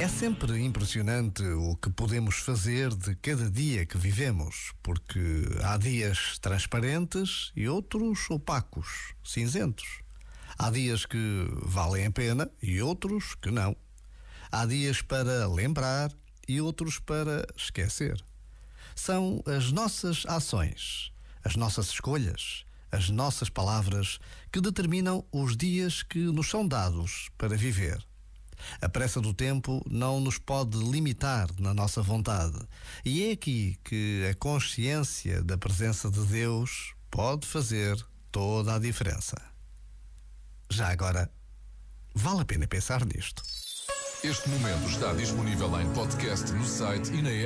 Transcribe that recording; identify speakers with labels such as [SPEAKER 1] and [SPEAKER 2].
[SPEAKER 1] É sempre impressionante o que podemos fazer de cada dia que vivemos, porque há dias transparentes e outros opacos, cinzentos. Há dias que valem a pena e outros que não. Há dias para lembrar e outros para esquecer. São as nossas ações, as nossas escolhas, as nossas palavras que determinam os dias que nos são dados para viver. A pressa do tempo não nos pode limitar na nossa vontade. E é aqui que a consciência da presença de Deus pode fazer toda a diferença. Já agora, vale a pena pensar nisto.
[SPEAKER 2] Este momento está disponível em podcast no site e na app.